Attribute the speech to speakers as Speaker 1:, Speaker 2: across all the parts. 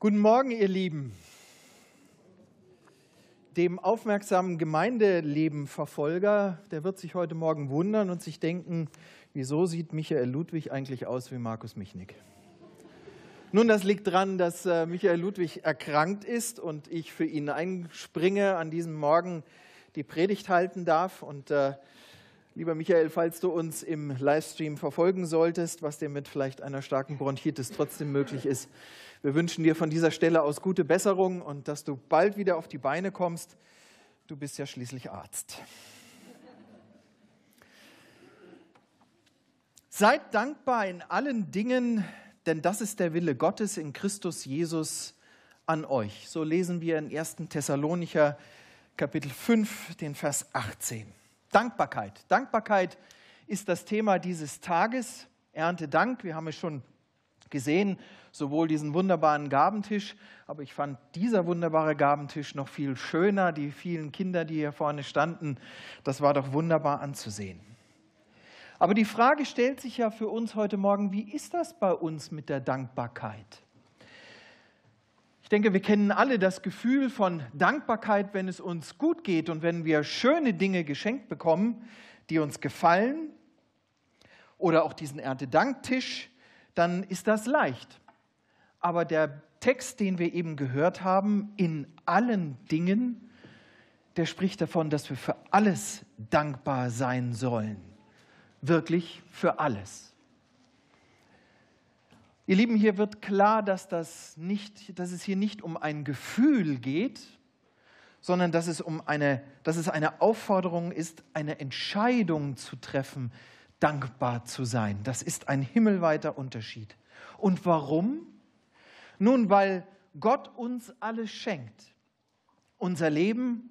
Speaker 1: Guten Morgen, ihr Lieben. Dem aufmerksamen Gemeindeleben-Verfolger, der wird sich heute Morgen wundern und sich denken, wieso sieht Michael Ludwig eigentlich aus wie Markus Michnick? Nun, das liegt daran, dass äh, Michael Ludwig erkrankt ist und ich für ihn einspringe, an diesem Morgen die Predigt halten darf. Und äh, lieber Michael, falls du uns im Livestream verfolgen solltest, was dir mit vielleicht einer starken Bronchitis trotzdem möglich ist, wir wünschen dir von dieser Stelle aus gute Besserung und dass du bald wieder auf die Beine kommst. Du bist ja schließlich Arzt. Seid dankbar in allen Dingen, denn das ist der Wille Gottes in Christus Jesus an euch. So lesen wir in 1. Thessalonicher Kapitel 5, den Vers 18. Dankbarkeit. Dankbarkeit ist das Thema dieses Tages. Ernte Dank. Wir haben es schon gesehen, sowohl diesen wunderbaren Gabentisch, aber ich fand dieser wunderbare Gabentisch noch viel schöner. Die vielen Kinder, die hier vorne standen, das war doch wunderbar anzusehen. Aber die Frage stellt sich ja für uns heute Morgen, wie ist das bei uns mit der Dankbarkeit? Ich denke, wir kennen alle das Gefühl von Dankbarkeit, wenn es uns gut geht und wenn wir schöne Dinge geschenkt bekommen, die uns gefallen. Oder auch diesen Erntedanktisch, dann ist das leicht. Aber der Text, den wir eben gehört haben, in allen Dingen, der spricht davon, dass wir für alles dankbar sein sollen. Wirklich für alles. Ihr Lieben, hier wird klar, dass, das nicht, dass es hier nicht um ein Gefühl geht, sondern dass es, um eine, dass es eine Aufforderung ist, eine Entscheidung zu treffen, dankbar zu sein. Das ist ein himmelweiter Unterschied. Und warum? Nun, weil Gott uns alles schenkt. Unser Leben,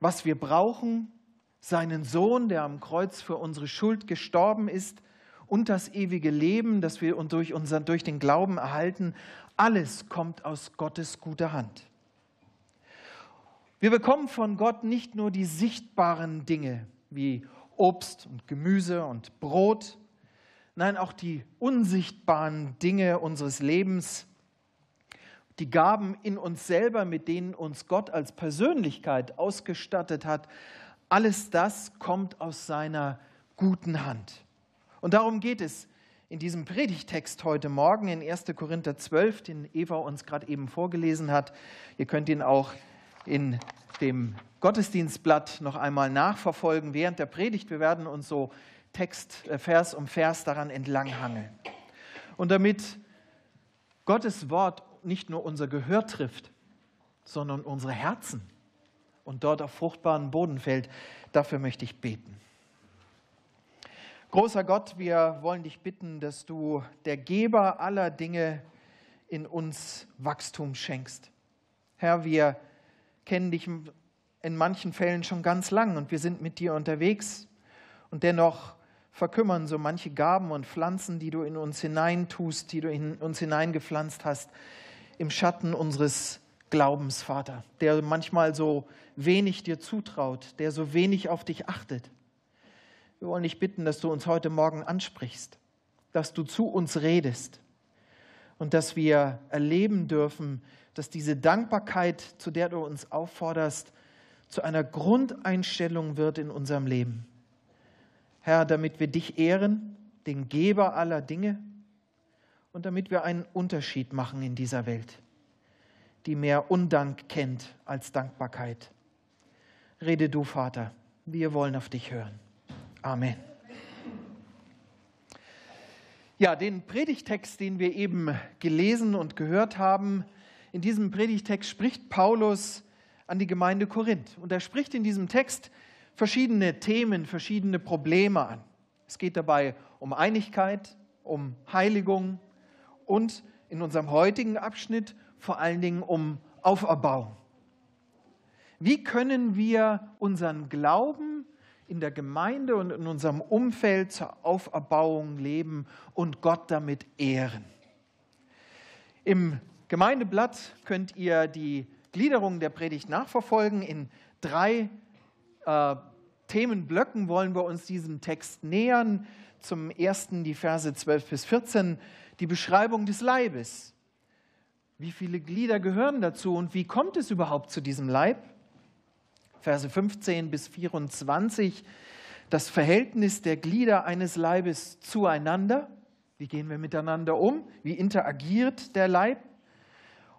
Speaker 1: was wir brauchen, seinen Sohn, der am Kreuz für unsere Schuld gestorben ist, und das ewige Leben, das wir durch, unseren, durch den Glauben erhalten, alles kommt aus Gottes guter Hand. Wir bekommen von Gott nicht nur die sichtbaren Dinge wie Obst und Gemüse und Brot, nein, auch die unsichtbaren Dinge unseres Lebens, die Gaben in uns selber, mit denen uns Gott als Persönlichkeit ausgestattet hat, alles das kommt aus seiner guten Hand. Und darum geht es in diesem Predigtext heute Morgen in 1. Korinther 12, den Eva uns gerade eben vorgelesen hat. Ihr könnt ihn auch in dem Gottesdienstblatt noch einmal nachverfolgen während der Predigt. Wir werden uns so Text, äh, Vers um Vers daran entlanghangeln. Und damit Gottes Wort nicht nur unser Gehör trifft, sondern unsere Herzen und dort auf fruchtbaren Boden fällt, dafür möchte ich beten. Großer Gott, wir wollen dich bitten, dass du der Geber aller Dinge in uns Wachstum schenkst. Herr, wir kennen dich in manchen Fällen schon ganz lang und wir sind mit dir unterwegs und dennoch verkümmern so manche Gaben und Pflanzen, die du in uns hineintust, die du in uns hineingepflanzt hast, im Schatten unseres Glaubens, Vater, der manchmal so wenig dir zutraut, der so wenig auf dich achtet. Wir wollen dich bitten, dass du uns heute Morgen ansprichst, dass du zu uns redest und dass wir erleben dürfen, dass diese Dankbarkeit, zu der du uns aufforderst, zu einer Grundeinstellung wird in unserem Leben. Herr, damit wir dich ehren, den Geber aller Dinge, und damit wir einen Unterschied machen in dieser Welt, die mehr Undank kennt als Dankbarkeit. Rede du, Vater, wir wollen auf dich hören. Amen. Ja, den Predigtext, den wir eben gelesen und gehört haben, in diesem Predigtext spricht Paulus an die Gemeinde Korinth. Und er spricht in diesem Text verschiedene Themen, verschiedene Probleme an. Es geht dabei um Einigkeit, um Heiligung und in unserem heutigen Abschnitt vor allen Dingen um Auferbauung. Wie können wir unseren Glauben in der Gemeinde und in unserem Umfeld zur Auferbauung leben und Gott damit ehren? Im Gemeindeblatt könnt ihr die Gliederung der Predigt nachverfolgen. In drei äh, Themenblöcken wollen wir uns diesem Text nähern. Zum ersten die Verse 12 bis 14, die Beschreibung des Leibes. Wie viele Glieder gehören dazu und wie kommt es überhaupt zu diesem Leib? Verse 15 bis 24, das Verhältnis der Glieder eines Leibes zueinander. Wie gehen wir miteinander um? Wie interagiert der Leib?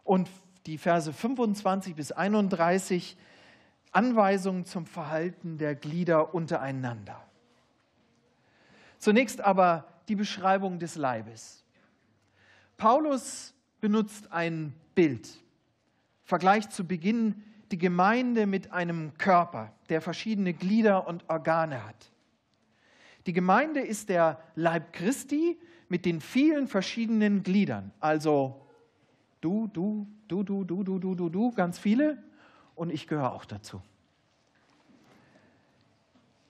Speaker 1: Und die Verse 25 bis 31, Anweisungen zum Verhalten der Glieder untereinander. Zunächst aber die Beschreibung des Leibes. Paulus benutzt ein Bild, vergleicht zu Beginn die Gemeinde mit einem Körper, der verschiedene Glieder und Organe hat. Die Gemeinde ist der Leib Christi mit den vielen verschiedenen Gliedern, also du, du, du, du, du, du, du, du, du, ganz viele und ich gehöre auch dazu.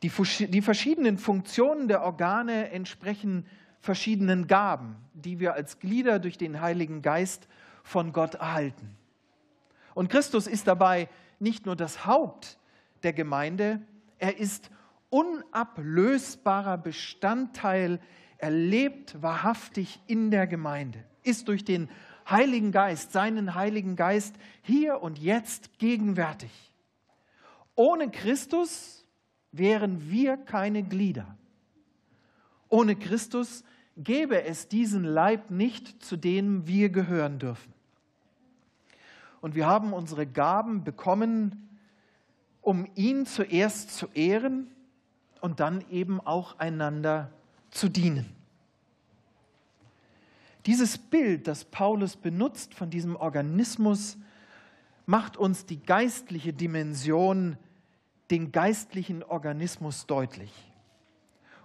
Speaker 1: Die, die verschiedenen Funktionen der Organe entsprechen verschiedenen Gaben, die wir als Glieder durch den Heiligen Geist von Gott erhalten. Und Christus ist dabei nicht nur das Haupt der Gemeinde, er ist unablösbarer Bestandteil, er lebt wahrhaftig in der Gemeinde, ist durch den Heiligen Geist, seinen Heiligen Geist hier und jetzt gegenwärtig. Ohne Christus wären wir keine Glieder. Ohne Christus gäbe es diesen Leib nicht, zu dem wir gehören dürfen. Und wir haben unsere Gaben bekommen, um ihn zuerst zu ehren und dann eben auch einander zu dienen. Dieses Bild, das Paulus benutzt von diesem Organismus, macht uns die geistliche Dimension, den geistlichen Organismus deutlich.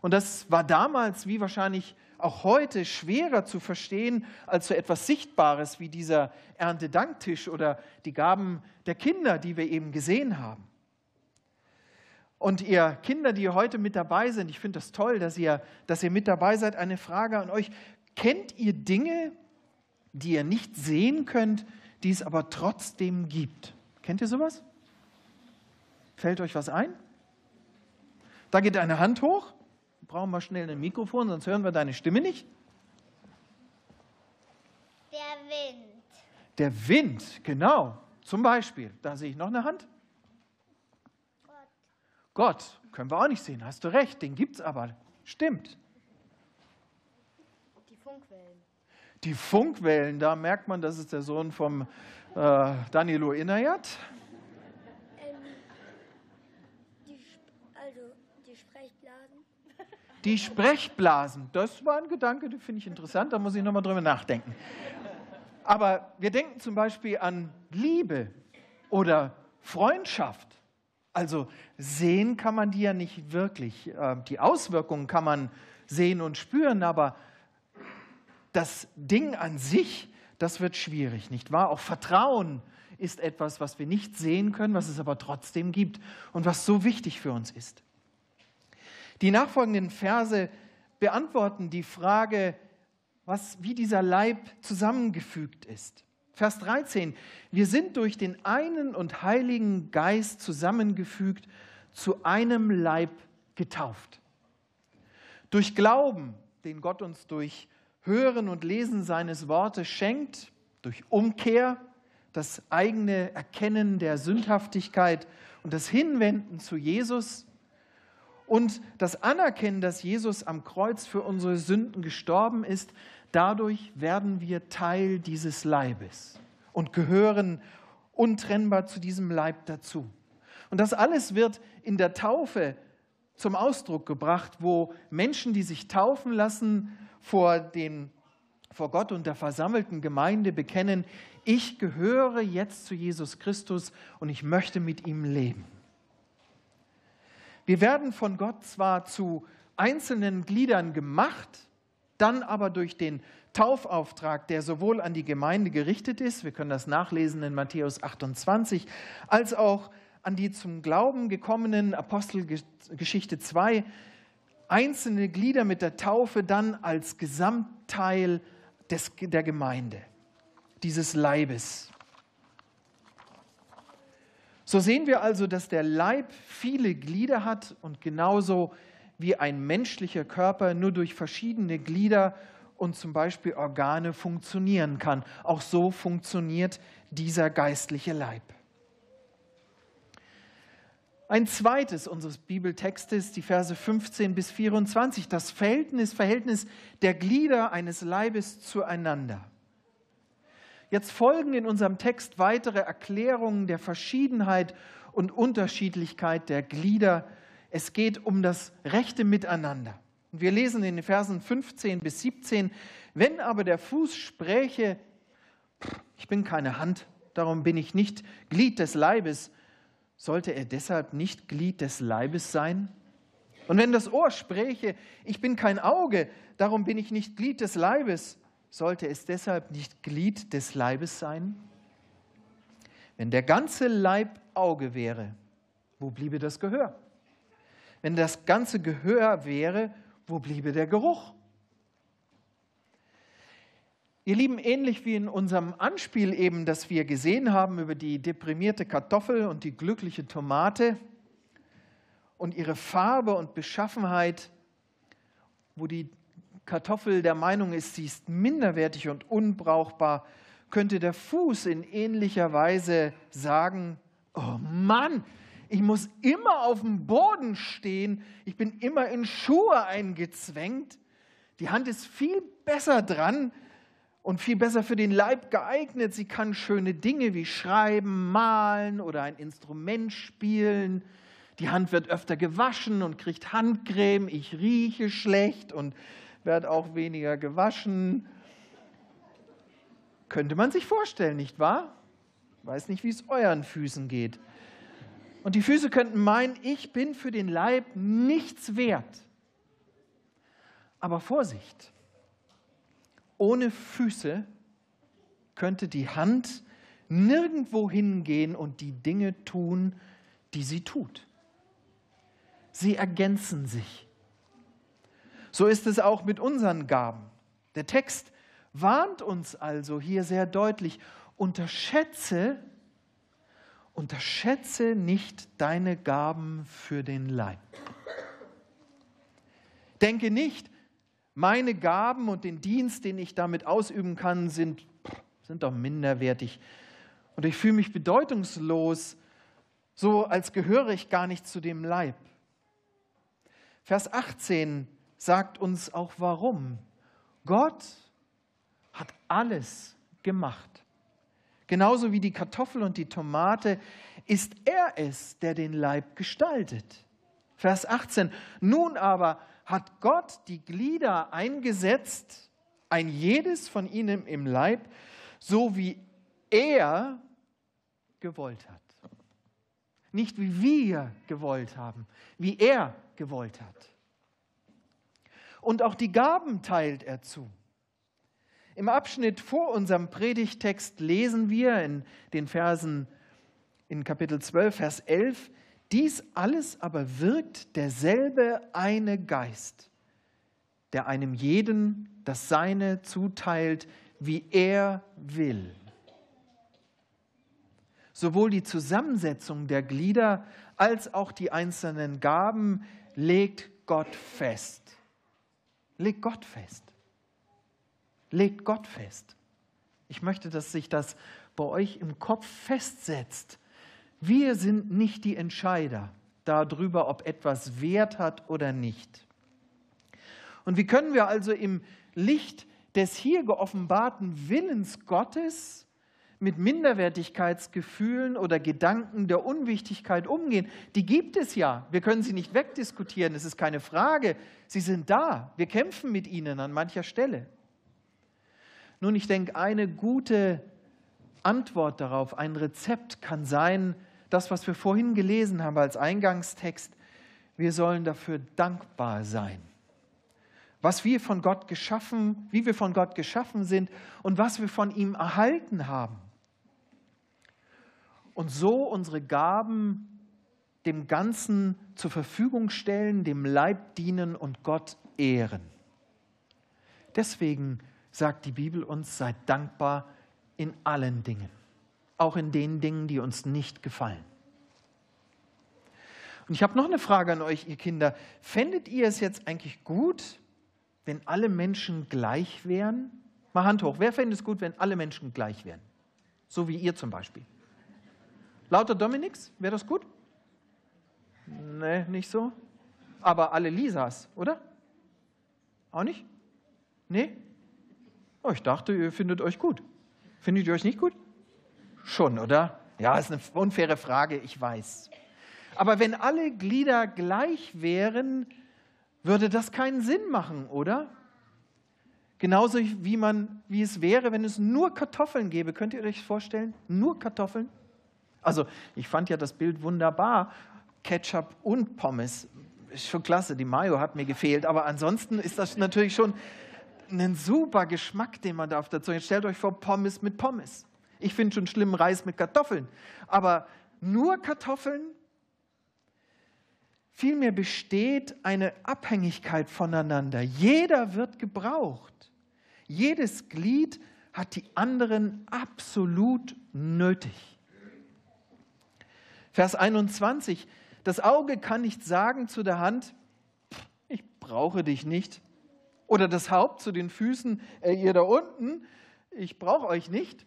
Speaker 1: Und das war damals, wie wahrscheinlich auch heute, schwerer zu verstehen als so etwas Sichtbares wie dieser Erntedanktisch oder die Gaben der Kinder, die wir eben gesehen haben. Und ihr Kinder, die heute mit dabei sind, ich finde das toll, dass ihr, dass ihr mit dabei seid, eine Frage an euch. Kennt ihr Dinge, die ihr nicht sehen könnt, die es aber trotzdem gibt? Kennt ihr sowas? Fällt euch was ein? Da geht eine Hand hoch. Brauchen wir schnell ein Mikrofon, sonst hören wir deine Stimme nicht.
Speaker 2: Der Wind.
Speaker 1: Der Wind, genau. Zum Beispiel. Da sehe ich noch eine Hand. Gott. Gott, können wir auch nicht sehen. Hast du recht, den gibt es aber. Stimmt.
Speaker 2: Funkwellen.
Speaker 1: Die Funkwellen, da merkt man, das ist der Sohn vom äh, Danilo Inayat.
Speaker 2: Ähm, die, also die Sprechblasen.
Speaker 1: Die Sprechblasen, das war ein Gedanke, den finde ich interessant, da muss ich nochmal drüber nachdenken. Aber wir denken zum Beispiel an Liebe oder Freundschaft. Also sehen kann man die ja nicht wirklich. Äh, die Auswirkungen kann man sehen und spüren, aber das Ding an sich, das wird schwierig, nicht wahr? Auch Vertrauen ist etwas, was wir nicht sehen können, was es aber trotzdem gibt und was so wichtig für uns ist. Die nachfolgenden Verse beantworten die Frage, was, wie dieser Leib zusammengefügt ist. Vers 13, wir sind durch den einen und heiligen Geist zusammengefügt, zu einem Leib getauft. Durch Glauben, den Gott uns durch Hören und Lesen seines Wortes schenkt, durch Umkehr, das eigene Erkennen der Sündhaftigkeit und das Hinwenden zu Jesus und das Anerkennen, dass Jesus am Kreuz für unsere Sünden gestorben ist, dadurch werden wir Teil dieses Leibes und gehören untrennbar zu diesem Leib dazu. Und das alles wird in der Taufe zum Ausdruck gebracht, wo Menschen, die sich taufen lassen, vor, den, vor Gott und der versammelten Gemeinde bekennen, ich gehöre jetzt zu Jesus Christus und ich möchte mit ihm leben. Wir werden von Gott zwar zu einzelnen Gliedern gemacht, dann aber durch den Taufauftrag, der sowohl an die Gemeinde gerichtet ist, wir können das nachlesen in Matthäus 28, als auch an die zum Glauben gekommenen Apostelgeschichte 2, einzelne Glieder mit der Taufe dann als Gesamtteil des, der Gemeinde, dieses Leibes. So sehen wir also, dass der Leib viele Glieder hat und genauso wie ein menschlicher Körper nur durch verschiedene Glieder und zum Beispiel Organe funktionieren kann. Auch so funktioniert dieser geistliche Leib. Ein zweites unseres Bibeltextes, die Verse 15 bis 24, das Verhältnis, Verhältnis der Glieder eines Leibes zueinander. Jetzt folgen in unserem Text weitere Erklärungen der Verschiedenheit und Unterschiedlichkeit der Glieder. Es geht um das rechte Miteinander. Wir lesen in den Versen 15 bis 17, wenn aber der Fuß spräche, ich bin keine Hand, darum bin ich nicht Glied des Leibes, sollte er deshalb nicht Glied des Leibes sein? Und wenn das Ohr spräche, ich bin kein Auge, darum bin ich nicht Glied des Leibes, sollte es deshalb nicht Glied des Leibes sein? Wenn der ganze Leib Auge wäre, wo bliebe das Gehör? Wenn das ganze Gehör wäre, wo bliebe der Geruch? Ihr Lieben, ähnlich wie in unserem Anspiel eben, das wir gesehen haben über die deprimierte Kartoffel und die glückliche Tomate und ihre Farbe und Beschaffenheit, wo die Kartoffel der Meinung ist, sie ist minderwertig und unbrauchbar, könnte der Fuß in ähnlicher Weise sagen, oh Mann, ich muss immer auf dem Boden stehen, ich bin immer in Schuhe eingezwängt, die Hand ist viel besser dran, und viel besser für den Leib geeignet. Sie kann schöne Dinge wie schreiben, malen oder ein Instrument spielen. Die Hand wird öfter gewaschen und kriegt Handcreme. Ich rieche schlecht und werde auch weniger gewaschen. Könnte man sich vorstellen, nicht wahr? Weiß nicht, wie es euren Füßen geht. Und die Füße könnten meinen, ich bin für den Leib nichts wert. Aber Vorsicht, ohne Füße könnte die Hand nirgendwo hingehen und die Dinge tun, die sie tut. Sie ergänzen sich. So ist es auch mit unseren Gaben. Der Text warnt uns also hier sehr deutlich, unterschätze, unterschätze nicht deine Gaben für den Leib. Denke nicht, meine Gaben und den Dienst, den ich damit ausüben kann, sind, sind doch minderwertig. Und ich fühle mich bedeutungslos, so als gehöre ich gar nicht zu dem Leib. Vers 18 sagt uns auch warum. Gott hat alles gemacht. Genauso wie die Kartoffel und die Tomate ist er es, der den Leib gestaltet. Vers 18. Nun aber hat Gott die Glieder eingesetzt, ein jedes von ihnen im Leib, so wie er gewollt hat. Nicht wie wir gewollt haben, wie er gewollt hat. Und auch die Gaben teilt er zu. Im Abschnitt vor unserem Predigtext lesen wir in den Versen in Kapitel 12, Vers 11, dies alles aber wirkt derselbe eine Geist, der einem jeden das Seine zuteilt, wie er will. Sowohl die Zusammensetzung der Glieder als auch die einzelnen Gaben legt Gott fest. Legt Gott fest. Legt Gott fest. Ich möchte, dass sich das bei euch im Kopf festsetzt wir sind nicht die Entscheider darüber, ob etwas Wert hat oder nicht. Und wie können wir also im Licht des hier geoffenbarten Willens Gottes mit Minderwertigkeitsgefühlen oder Gedanken der Unwichtigkeit umgehen? Die gibt es ja. Wir können sie nicht wegdiskutieren, es ist keine Frage. Sie sind da. Wir kämpfen mit ihnen an mancher Stelle. Nun, ich denke, eine gute Antwort darauf, ein Rezept kann sein, das, was wir vorhin gelesen haben als Eingangstext, wir sollen dafür dankbar sein. Was wir von Gott geschaffen, wie wir von Gott geschaffen sind und was wir von ihm erhalten haben. Und so unsere Gaben dem Ganzen zur Verfügung stellen, dem Leib dienen und Gott ehren. Deswegen sagt die Bibel uns, seid dankbar in allen Dingen auch in den Dingen, die uns nicht gefallen. Und ich habe noch eine Frage an euch, ihr Kinder. Fändet ihr es jetzt eigentlich gut, wenn alle Menschen gleich wären? Mal Hand hoch. Wer fände es gut, wenn alle Menschen gleich wären? So wie ihr zum Beispiel. Lauter Dominiks, wäre das gut? Nee, nicht so. Aber alle Lisas, oder? Auch nicht? Nee? Oh, ich dachte, ihr findet euch gut. Findet ihr euch nicht gut? Schon, oder? Ja, ist eine unfaire Frage, ich weiß. Aber wenn alle Glieder gleich wären, würde das keinen Sinn machen, oder? Genauso wie, man, wie es wäre, wenn es nur Kartoffeln gäbe. Könnt ihr euch vorstellen? Nur Kartoffeln? Also, ich fand ja das Bild wunderbar. Ketchup und Pommes. Ist schon klasse. Die Mayo hat mir gefehlt. Aber ansonsten ist das natürlich schon ein super Geschmack, den man da auf der Zunge. Stellt euch vor, Pommes mit Pommes. Ich finde schon schlimm Reis mit Kartoffeln. Aber nur Kartoffeln? Vielmehr besteht eine Abhängigkeit voneinander. Jeder wird gebraucht. Jedes Glied hat die anderen absolut nötig. Vers 21. Das Auge kann nicht sagen zu der Hand, ich brauche dich nicht. Oder das Haupt zu den Füßen, äh, ihr da unten, ich brauche euch nicht.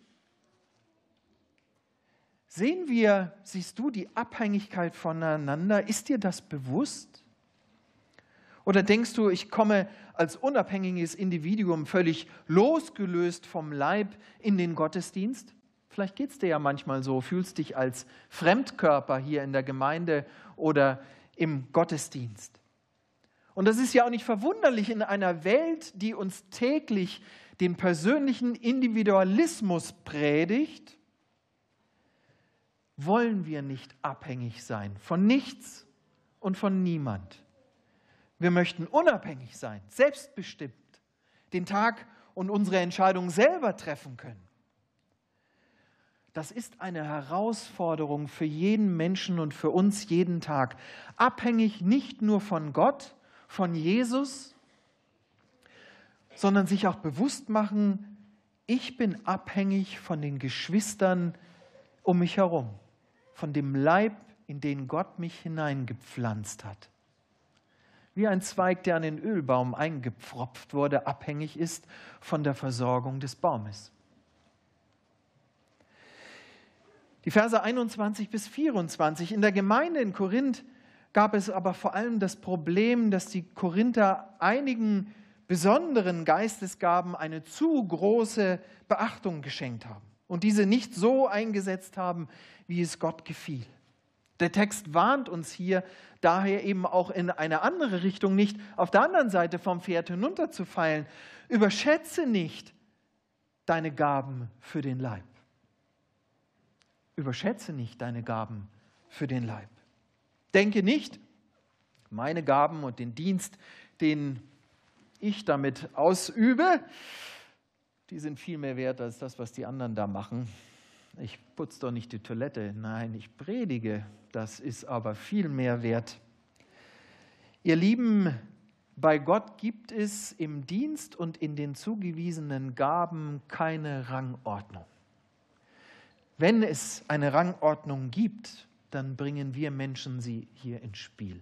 Speaker 1: Sehen wir, siehst du die Abhängigkeit voneinander? Ist dir das bewusst? Oder denkst du, ich komme als unabhängiges Individuum völlig losgelöst vom Leib in den Gottesdienst? Vielleicht geht es dir ja manchmal so, fühlst dich als Fremdkörper hier in der Gemeinde oder im Gottesdienst. Und das ist ja auch nicht verwunderlich in einer Welt, die uns täglich den persönlichen Individualismus predigt wollen wir nicht abhängig sein von nichts und von niemand. Wir möchten unabhängig sein, selbstbestimmt, den Tag und unsere Entscheidung selber treffen können. Das ist eine Herausforderung für jeden Menschen und für uns jeden Tag. Abhängig nicht nur von Gott, von Jesus, sondern sich auch bewusst machen, ich bin abhängig von den Geschwistern um mich herum von dem Leib, in den Gott mich hineingepflanzt hat. Wie ein Zweig, der an den Ölbaum eingepfropft wurde, abhängig ist von der Versorgung des Baumes. Die Verse 21 bis 24. In der Gemeinde in Korinth gab es aber vor allem das Problem, dass die Korinther einigen besonderen Geistesgaben eine zu große Beachtung geschenkt haben und diese nicht so eingesetzt haben, wie es Gott gefiel. Der Text warnt uns hier daher eben auch in eine andere Richtung, nicht auf der anderen Seite vom Pferd hinunterzufallen. Überschätze nicht deine Gaben für den Leib. Überschätze nicht deine Gaben für den Leib. Denke nicht, meine Gaben und den Dienst, den ich damit ausübe, die sind viel mehr wert als das, was die anderen da machen. Ich putze doch nicht die Toilette, nein, ich predige, das ist aber viel mehr wert. Ihr Lieben, bei Gott gibt es im Dienst und in den zugewiesenen Gaben keine Rangordnung. Wenn es eine Rangordnung gibt, dann bringen wir Menschen sie hier ins Spiel.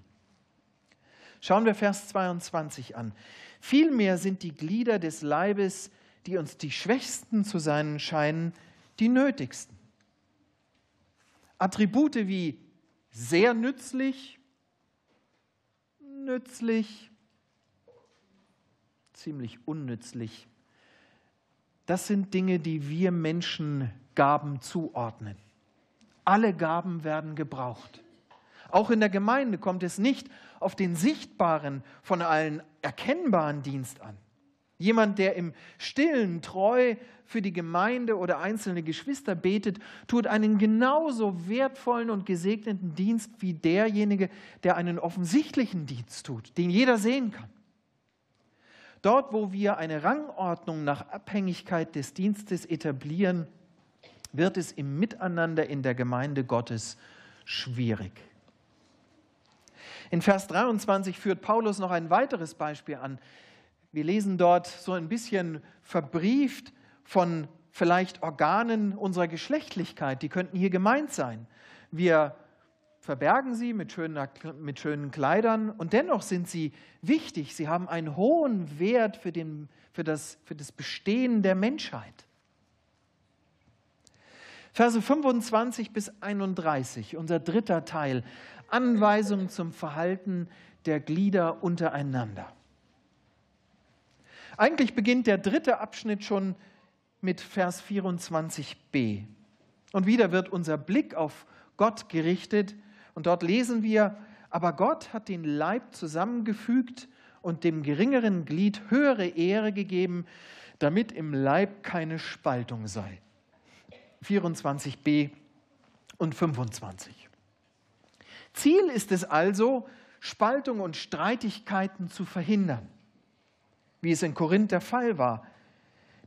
Speaker 1: Schauen wir Vers 22 an. Vielmehr sind die Glieder des Leibes die uns die Schwächsten zu sein scheinen, die nötigsten. Attribute wie sehr nützlich, nützlich, ziemlich unnützlich, das sind Dinge, die wir Menschen Gaben zuordnen. Alle Gaben werden gebraucht. Auch in der Gemeinde kommt es nicht auf den sichtbaren, von allen erkennbaren Dienst an. Jemand, der im stillen treu für die Gemeinde oder einzelne Geschwister betet, tut einen genauso wertvollen und gesegneten Dienst wie derjenige, der einen offensichtlichen Dienst tut, den jeder sehen kann. Dort, wo wir eine Rangordnung nach Abhängigkeit des Dienstes etablieren, wird es im Miteinander in der Gemeinde Gottes schwierig. In Vers 23 führt Paulus noch ein weiteres Beispiel an. Wir lesen dort so ein bisschen verbrieft von vielleicht Organen unserer Geschlechtlichkeit, die könnten hier gemeint sein. Wir verbergen sie mit, schöner, mit schönen Kleidern und dennoch sind sie wichtig. Sie haben einen hohen Wert für, den, für, das, für das Bestehen der Menschheit. Verse 25 bis 31, unser dritter Teil, Anweisungen zum Verhalten der Glieder untereinander. Eigentlich beginnt der dritte Abschnitt schon mit Vers 24b. Und wieder wird unser Blick auf Gott gerichtet. Und dort lesen wir, aber Gott hat den Leib zusammengefügt und dem geringeren Glied höhere Ehre gegeben, damit im Leib keine Spaltung sei. 24b und 25. Ziel ist es also, Spaltung und Streitigkeiten zu verhindern, wie es in Korinth der Fall war.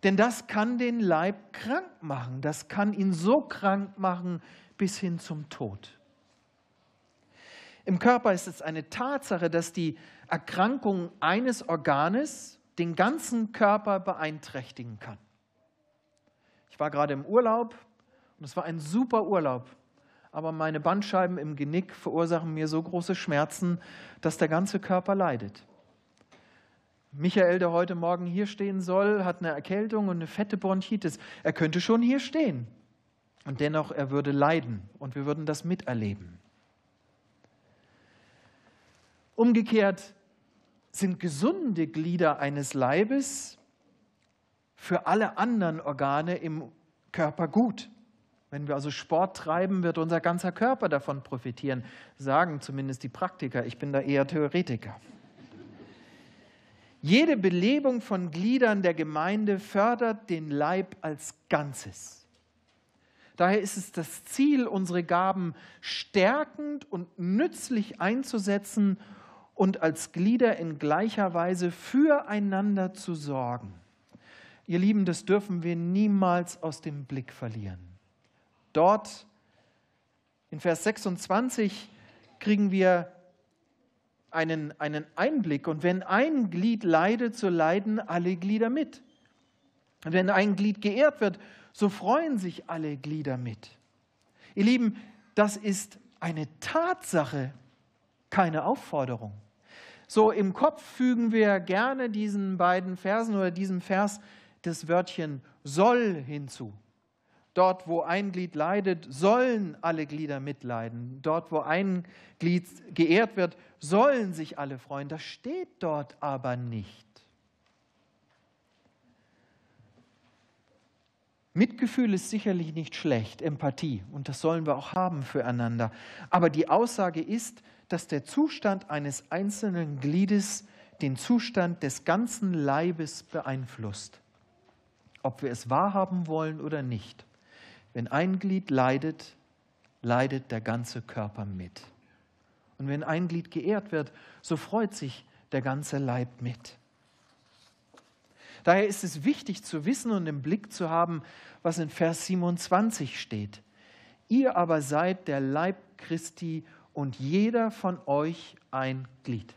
Speaker 1: Denn das kann den Leib krank machen, das kann ihn so krank machen bis hin zum Tod. Im Körper ist es eine Tatsache, dass die Erkrankung eines Organes den ganzen Körper beeinträchtigen kann. Ich war gerade im Urlaub und es war ein super Urlaub, aber meine Bandscheiben im Genick verursachen mir so große Schmerzen, dass der ganze Körper leidet. Michael, der heute Morgen hier stehen soll, hat eine Erkältung und eine fette Bronchitis. Er könnte schon hier stehen. Und dennoch, er würde leiden und wir würden das miterleben. Umgekehrt sind gesunde Glieder eines Leibes für alle anderen Organe im Körper gut. Wenn wir also Sport treiben, wird unser ganzer Körper davon profitieren, sagen zumindest die Praktiker. Ich bin da eher Theoretiker. Jede Belebung von Gliedern der Gemeinde fördert den Leib als Ganzes. Daher ist es das Ziel, unsere Gaben stärkend und nützlich einzusetzen und als Glieder in gleicher Weise füreinander zu sorgen. Ihr Lieben, das dürfen wir niemals aus dem Blick verlieren. Dort in Vers 26 kriegen wir einen, einen Einblick. Und wenn ein Glied leidet, so leiden alle Glieder mit. Und wenn ein Glied geehrt wird, so freuen sich alle Glieder mit. Ihr Lieben, das ist eine Tatsache, keine Aufforderung. So im Kopf fügen wir gerne diesen beiden Versen oder diesem Vers das Wörtchen soll hinzu. Dort, wo ein Glied leidet, sollen alle Glieder mitleiden. Dort, wo ein Glied geehrt wird, sollen sich alle freuen. Das steht dort aber nicht. Mitgefühl ist sicherlich nicht schlecht, Empathie, und das sollen wir auch haben füreinander. Aber die Aussage ist, dass der Zustand eines einzelnen Gliedes den Zustand des ganzen Leibes beeinflusst, ob wir es wahrhaben wollen oder nicht. Wenn ein Glied leidet, leidet der ganze Körper mit. Und wenn ein Glied geehrt wird, so freut sich der ganze Leib mit. Daher ist es wichtig zu wissen und im Blick zu haben, was in Vers 27 steht. Ihr aber seid der Leib Christi und jeder von euch ein Glied.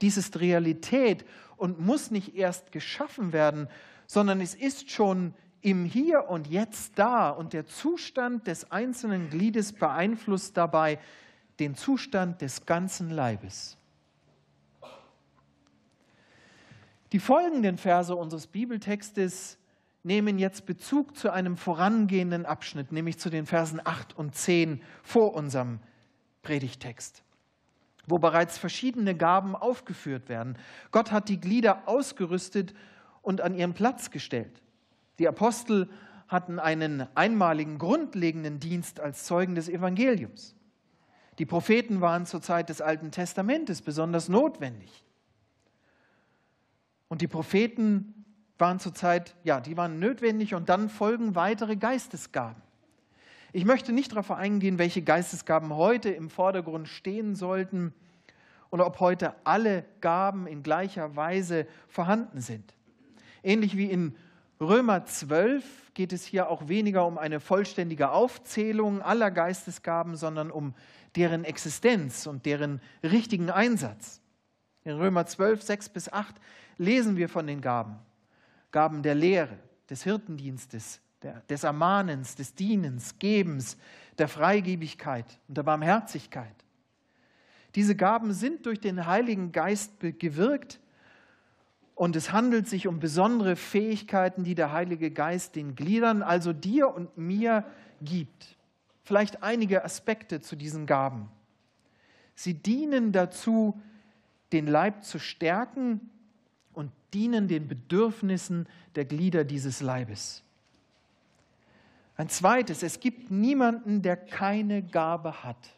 Speaker 1: Dies ist Realität und muss nicht erst geschaffen werden, sondern es ist schon im Hier und Jetzt da und der Zustand des einzelnen Gliedes beeinflusst dabei den Zustand des ganzen Leibes. Die folgenden Verse unseres Bibeltextes nehmen jetzt Bezug zu einem vorangehenden Abschnitt, nämlich zu den Versen 8 und 10 vor unserem Predigtext, wo bereits verschiedene Gaben aufgeführt werden. Gott hat die Glieder ausgerüstet und an ihren Platz gestellt. Die Apostel hatten einen einmaligen, grundlegenden Dienst als Zeugen des Evangeliums. Die Propheten waren zur Zeit des Alten Testamentes besonders notwendig. Und die Propheten waren zur Zeit, ja, die waren notwendig und dann folgen weitere Geistesgaben. Ich möchte nicht darauf eingehen, welche Geistesgaben heute im Vordergrund stehen sollten oder ob heute alle Gaben in gleicher Weise vorhanden sind. Ähnlich wie in Römer 12 geht es hier auch weniger um eine vollständige Aufzählung aller Geistesgaben, sondern um deren Existenz und deren richtigen Einsatz. In Römer 12, 6 bis 8 lesen wir von den Gaben. Gaben der Lehre, des Hirtendienstes, der, des Ermahnens, des Dienens, Gebens, der Freigebigkeit und der Barmherzigkeit. Diese Gaben sind durch den Heiligen Geist gewirkt und es handelt sich um besondere Fähigkeiten, die der Heilige Geist den Gliedern, also dir und mir, gibt. Vielleicht einige Aspekte zu diesen Gaben. Sie dienen dazu, den Leib zu stärken und dienen den Bedürfnissen der Glieder dieses Leibes. Ein zweites, es gibt niemanden, der keine Gabe hat.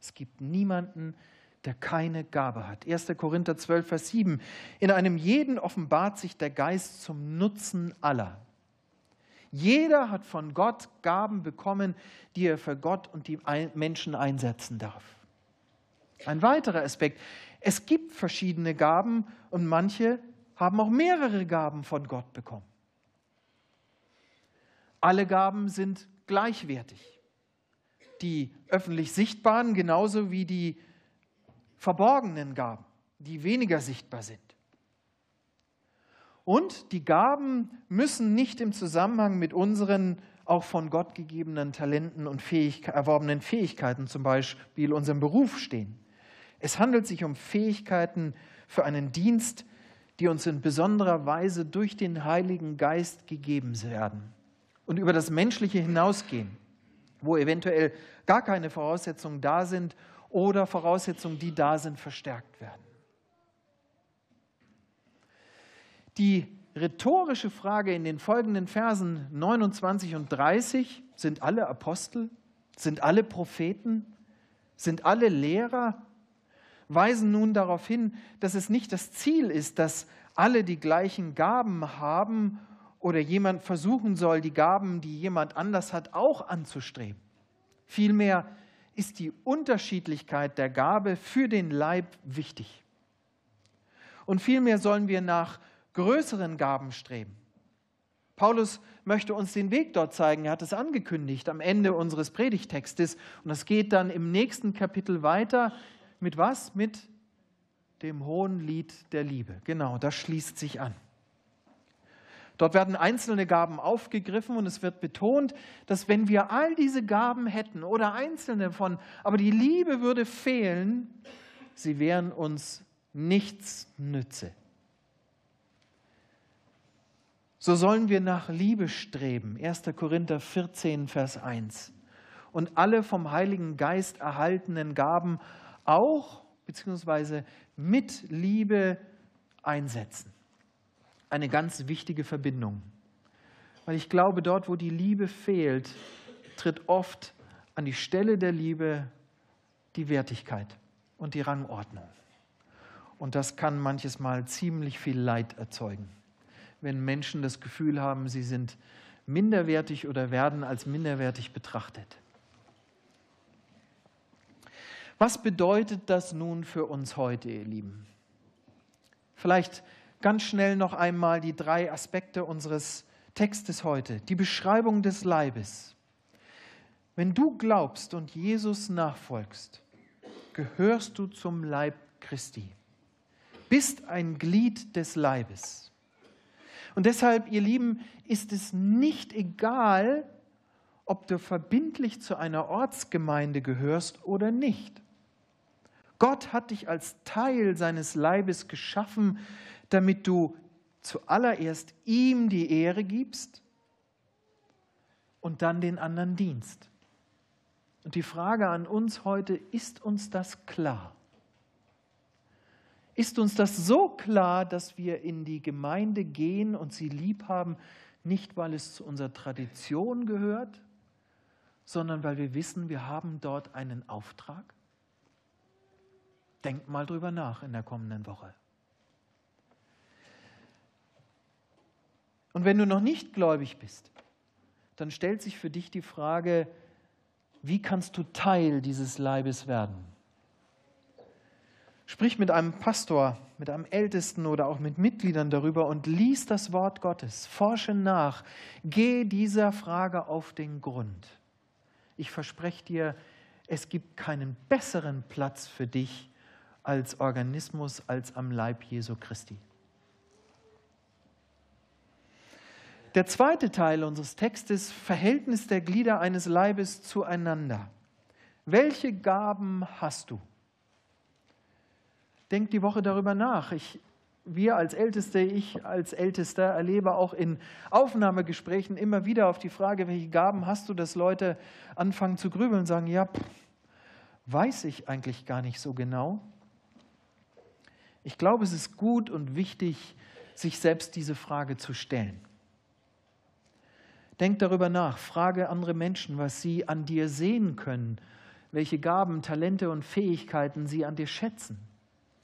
Speaker 1: Es gibt niemanden, der keine Gabe hat. 1. Korinther 12, Vers 7. In einem jeden offenbart sich der Geist zum Nutzen aller. Jeder hat von Gott Gaben bekommen, die er für Gott und die Menschen einsetzen darf. Ein weiterer Aspekt. Es gibt verschiedene Gaben und manche haben auch mehrere Gaben von Gott bekommen. Alle Gaben sind gleichwertig. Die öffentlich sichtbaren genauso wie die verborgenen Gaben, die weniger sichtbar sind. Und die Gaben müssen nicht im Zusammenhang mit unseren auch von Gott gegebenen Talenten und Fähig erworbenen Fähigkeiten, zum Beispiel unserem Beruf, stehen. Es handelt sich um Fähigkeiten für einen Dienst, die uns in besonderer Weise durch den Heiligen Geist gegeben werden und über das Menschliche hinausgehen, wo eventuell gar keine Voraussetzungen da sind oder Voraussetzungen, die da sind, verstärkt werden. Die rhetorische Frage in den folgenden Versen 29 und 30, sind alle Apostel, sind alle Propheten, sind alle Lehrer, weisen nun darauf hin, dass es nicht das Ziel ist, dass alle die gleichen Gaben haben oder jemand versuchen soll, die Gaben, die jemand anders hat, auch anzustreben. Vielmehr ist die Unterschiedlichkeit der Gabe für den Leib wichtig. Und vielmehr sollen wir nach größeren Gaben streben. Paulus möchte uns den Weg dort zeigen. Er hat es angekündigt am Ende unseres Predigtextes. Und das geht dann im nächsten Kapitel weiter. Mit was? Mit dem hohen Lied der Liebe. Genau, das schließt sich an. Dort werden einzelne Gaben aufgegriffen und es wird betont, dass wenn wir all diese Gaben hätten oder einzelne von, aber die Liebe würde fehlen, sie wären uns nichts nütze. So sollen wir nach Liebe streben. 1. Korinther 14, Vers 1. Und alle vom Heiligen Geist erhaltenen Gaben auch bzw. mit Liebe einsetzen eine ganz wichtige Verbindung. Weil ich glaube, dort, wo die Liebe fehlt, tritt oft an die Stelle der Liebe die Wertigkeit und die Rangordnung. Und das kann manches Mal ziemlich viel Leid erzeugen, wenn Menschen das Gefühl haben, sie sind minderwertig oder werden als minderwertig betrachtet. Was bedeutet das nun für uns heute, ihr Lieben? Vielleicht ganz schnell noch einmal die drei Aspekte unseres Textes heute. Die Beschreibung des Leibes. Wenn du glaubst und Jesus nachfolgst, gehörst du zum Leib Christi, bist ein Glied des Leibes. Und deshalb, ihr Lieben, ist es nicht egal, ob du verbindlich zu einer Ortsgemeinde gehörst oder nicht. Gott hat dich als Teil seines Leibes geschaffen, damit du zuallererst ihm die Ehre gibst und dann den anderen dienst. Und die Frage an uns heute, ist uns das klar? Ist uns das so klar, dass wir in die Gemeinde gehen und sie lieb haben, nicht weil es zu unserer Tradition gehört, sondern weil wir wissen, wir haben dort einen Auftrag? Denkt mal drüber nach in der kommenden Woche. Und wenn du noch nicht gläubig bist, dann stellt sich für dich die Frage, wie kannst du Teil dieses Leibes werden? Sprich mit einem Pastor, mit einem Ältesten oder auch mit Mitgliedern darüber und lies das Wort Gottes. Forsche nach. Geh dieser Frage auf den Grund. Ich verspreche dir, es gibt keinen besseren Platz für dich als Organismus als am Leib Jesu Christi. Der zweite Teil unseres Textes, Verhältnis der Glieder eines Leibes zueinander. Welche Gaben hast du? Denk die Woche darüber nach. Ich, wir als Älteste, ich als Ältester erlebe auch in Aufnahmegesprächen immer wieder auf die Frage, welche Gaben hast du, dass Leute anfangen zu grübeln und sagen, ja, pff, weiß ich eigentlich gar nicht so genau. Ich glaube, es ist gut und wichtig, sich selbst diese Frage zu stellen. Denk darüber nach, frage andere Menschen, was sie an dir sehen können, welche Gaben, Talente und Fähigkeiten sie an dir schätzen.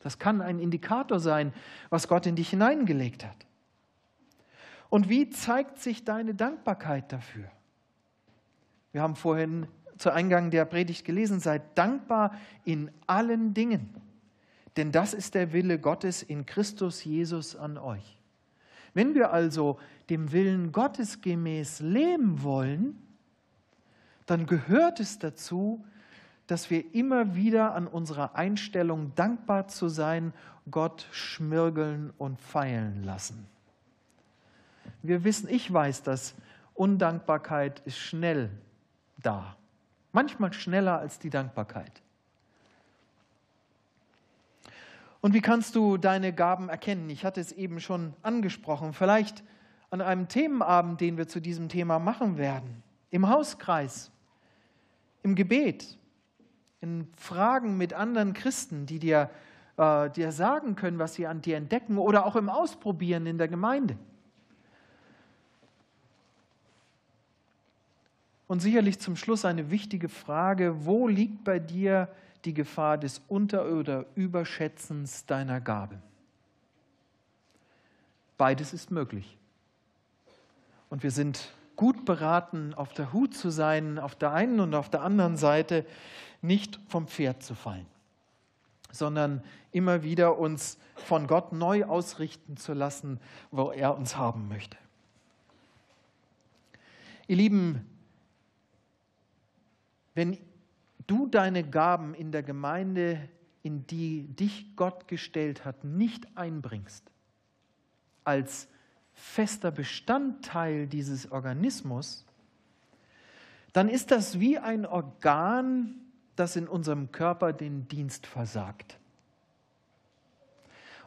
Speaker 1: Das kann ein Indikator sein, was Gott in dich hineingelegt hat. Und wie zeigt sich deine Dankbarkeit dafür? Wir haben vorhin zu Eingang der Predigt gelesen, seid dankbar in allen Dingen, denn das ist der Wille Gottes in Christus Jesus an euch. Wenn wir also dem Willen Gottes gemäß leben wollen, dann gehört es dazu, dass wir immer wieder an unserer Einstellung dankbar zu sein, Gott schmirgeln und feilen lassen. Wir wissen, ich weiß, dass Undankbarkeit ist schnell da. Manchmal schneller als die Dankbarkeit. Und wie kannst du deine Gaben erkennen? Ich hatte es eben schon angesprochen. Vielleicht an einem Themenabend, den wir zu diesem Thema machen werden. Im Hauskreis, im Gebet, in Fragen mit anderen Christen, die dir, äh, dir sagen können, was sie an dir entdecken oder auch im Ausprobieren in der Gemeinde. Und sicherlich zum Schluss eine wichtige Frage, wo liegt bei dir die Gefahr des Unter- oder Überschätzens deiner Gabe. Beides ist möglich. Und wir sind gut beraten, auf der Hut zu sein, auf der einen und auf der anderen Seite nicht vom Pferd zu fallen, sondern immer wieder uns von Gott neu ausrichten zu lassen, wo er uns haben möchte. Ihr Lieben, wenn du deine Gaben in der Gemeinde, in die dich Gott gestellt hat, nicht einbringst, als fester Bestandteil dieses Organismus, dann ist das wie ein Organ, das in unserem Körper den Dienst versagt.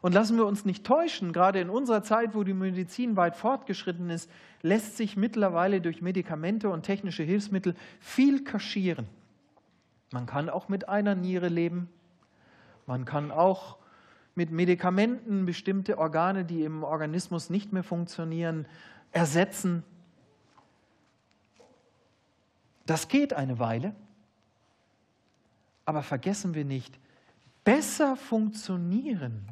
Speaker 1: Und lassen wir uns nicht täuschen, gerade in unserer Zeit, wo die Medizin weit fortgeschritten ist, lässt sich mittlerweile durch Medikamente und technische Hilfsmittel viel kaschieren. Man kann auch mit einer Niere leben. Man kann auch mit Medikamenten bestimmte Organe, die im Organismus nicht mehr funktionieren, ersetzen. Das geht eine Weile, aber vergessen wir nicht, besser funktionieren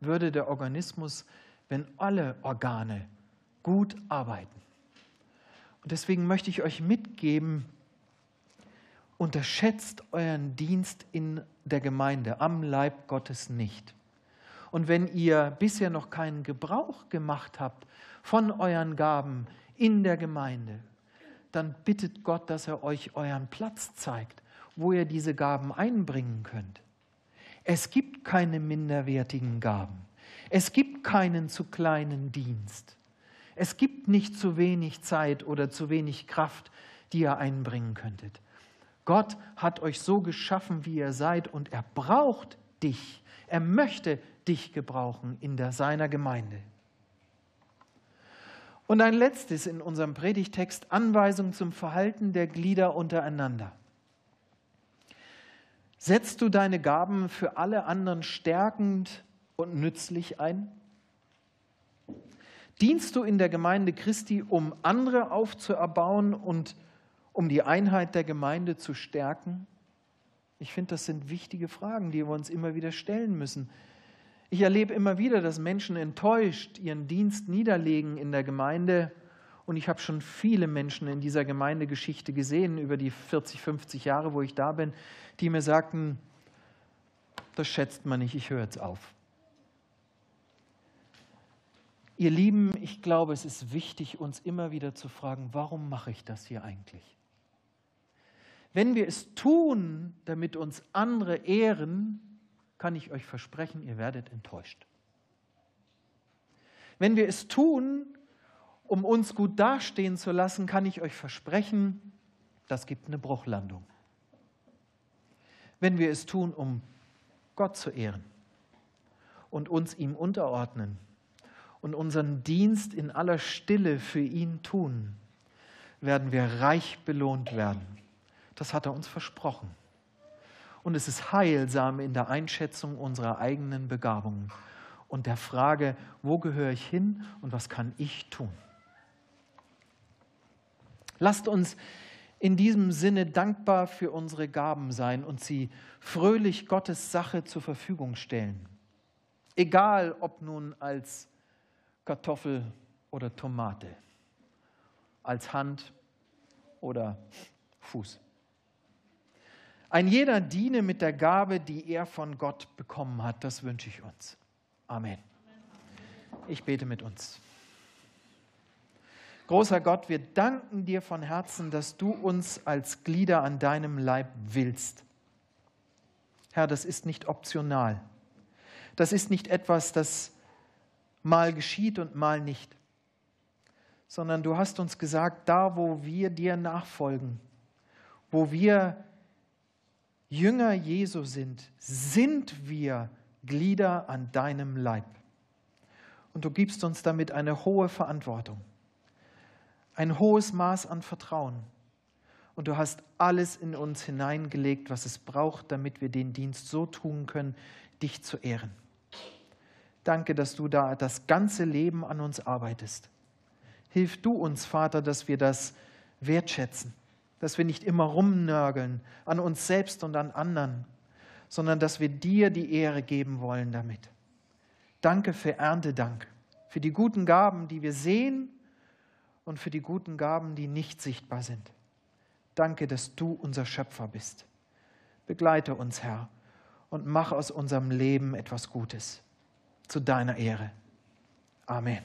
Speaker 1: würde der Organismus, wenn alle Organe gut arbeiten. Und deswegen möchte ich euch mitgeben, unterschätzt euren Dienst in der Gemeinde, am Leib Gottes nicht. Und wenn ihr bisher noch keinen Gebrauch gemacht habt von euren Gaben in der Gemeinde, dann bittet Gott, dass er euch euren Platz zeigt, wo ihr diese Gaben einbringen könnt. Es gibt keine minderwertigen Gaben. Es gibt keinen zu kleinen Dienst. Es gibt nicht zu wenig Zeit oder zu wenig Kraft, die ihr einbringen könntet. Gott hat euch so geschaffen, wie ihr seid, und er braucht dich. Er möchte dich gebrauchen in der, seiner Gemeinde. Und ein letztes in unserem Predigtext, Anweisung zum Verhalten der Glieder untereinander. Setzt du deine Gaben für alle anderen stärkend und nützlich ein? Dienst du in der Gemeinde Christi, um andere aufzuerbauen und um die Einheit der Gemeinde zu stärken? Ich finde, das sind wichtige Fragen, die wir uns immer wieder stellen müssen. Ich erlebe immer wieder, dass Menschen enttäuscht ihren Dienst niederlegen in der Gemeinde. Und ich habe schon viele Menschen in dieser Gemeindegeschichte gesehen, über die 40, 50 Jahre, wo ich da bin, die mir sagten, das schätzt man nicht, ich höre jetzt auf. Ihr Lieben, ich glaube, es ist wichtig, uns immer wieder zu fragen, warum mache ich das hier eigentlich? Wenn wir es tun, damit uns andere ehren, kann ich euch versprechen, ihr werdet enttäuscht. Wenn wir es tun, um uns gut dastehen zu lassen, kann ich euch versprechen, das gibt eine Bruchlandung. Wenn wir es tun, um Gott zu ehren und uns ihm unterordnen und unseren Dienst in aller Stille für ihn tun, werden wir reich belohnt werden. Das hat er uns versprochen. Und es ist heilsam in der Einschätzung unserer eigenen Begabungen und der Frage, wo gehöre ich hin und was kann ich tun. Lasst uns in diesem Sinne dankbar für unsere Gaben sein und sie fröhlich Gottes Sache zur Verfügung stellen. Egal ob nun als Kartoffel oder Tomate, als Hand oder Fuß. Ein jeder diene mit der Gabe, die er von Gott bekommen hat. Das wünsche ich uns. Amen. Ich bete mit uns. Großer Gott, wir danken dir von Herzen, dass du uns als Glieder an deinem Leib willst. Herr, das ist nicht optional. Das ist nicht etwas, das mal geschieht und mal nicht, sondern du hast uns gesagt, da wo wir dir nachfolgen, wo wir Jünger Jesu sind, sind wir Glieder an deinem Leib. Und du gibst uns damit eine hohe Verantwortung, ein hohes Maß an Vertrauen. Und du hast alles in uns hineingelegt, was es braucht, damit wir den Dienst so tun können, dich zu ehren. Danke, dass du da das ganze Leben an uns arbeitest. Hilf du uns, Vater, dass wir das wertschätzen, dass wir nicht immer rumnörgeln an uns selbst und an anderen, sondern dass wir dir die Ehre geben wollen damit. Danke für Erntedank, für die guten Gaben, die wir sehen und für die guten Gaben, die nicht sichtbar sind. Danke, dass du unser Schöpfer bist. Begleite uns, Herr, und mach aus unserem Leben etwas Gutes zu deiner Ehre. Amen.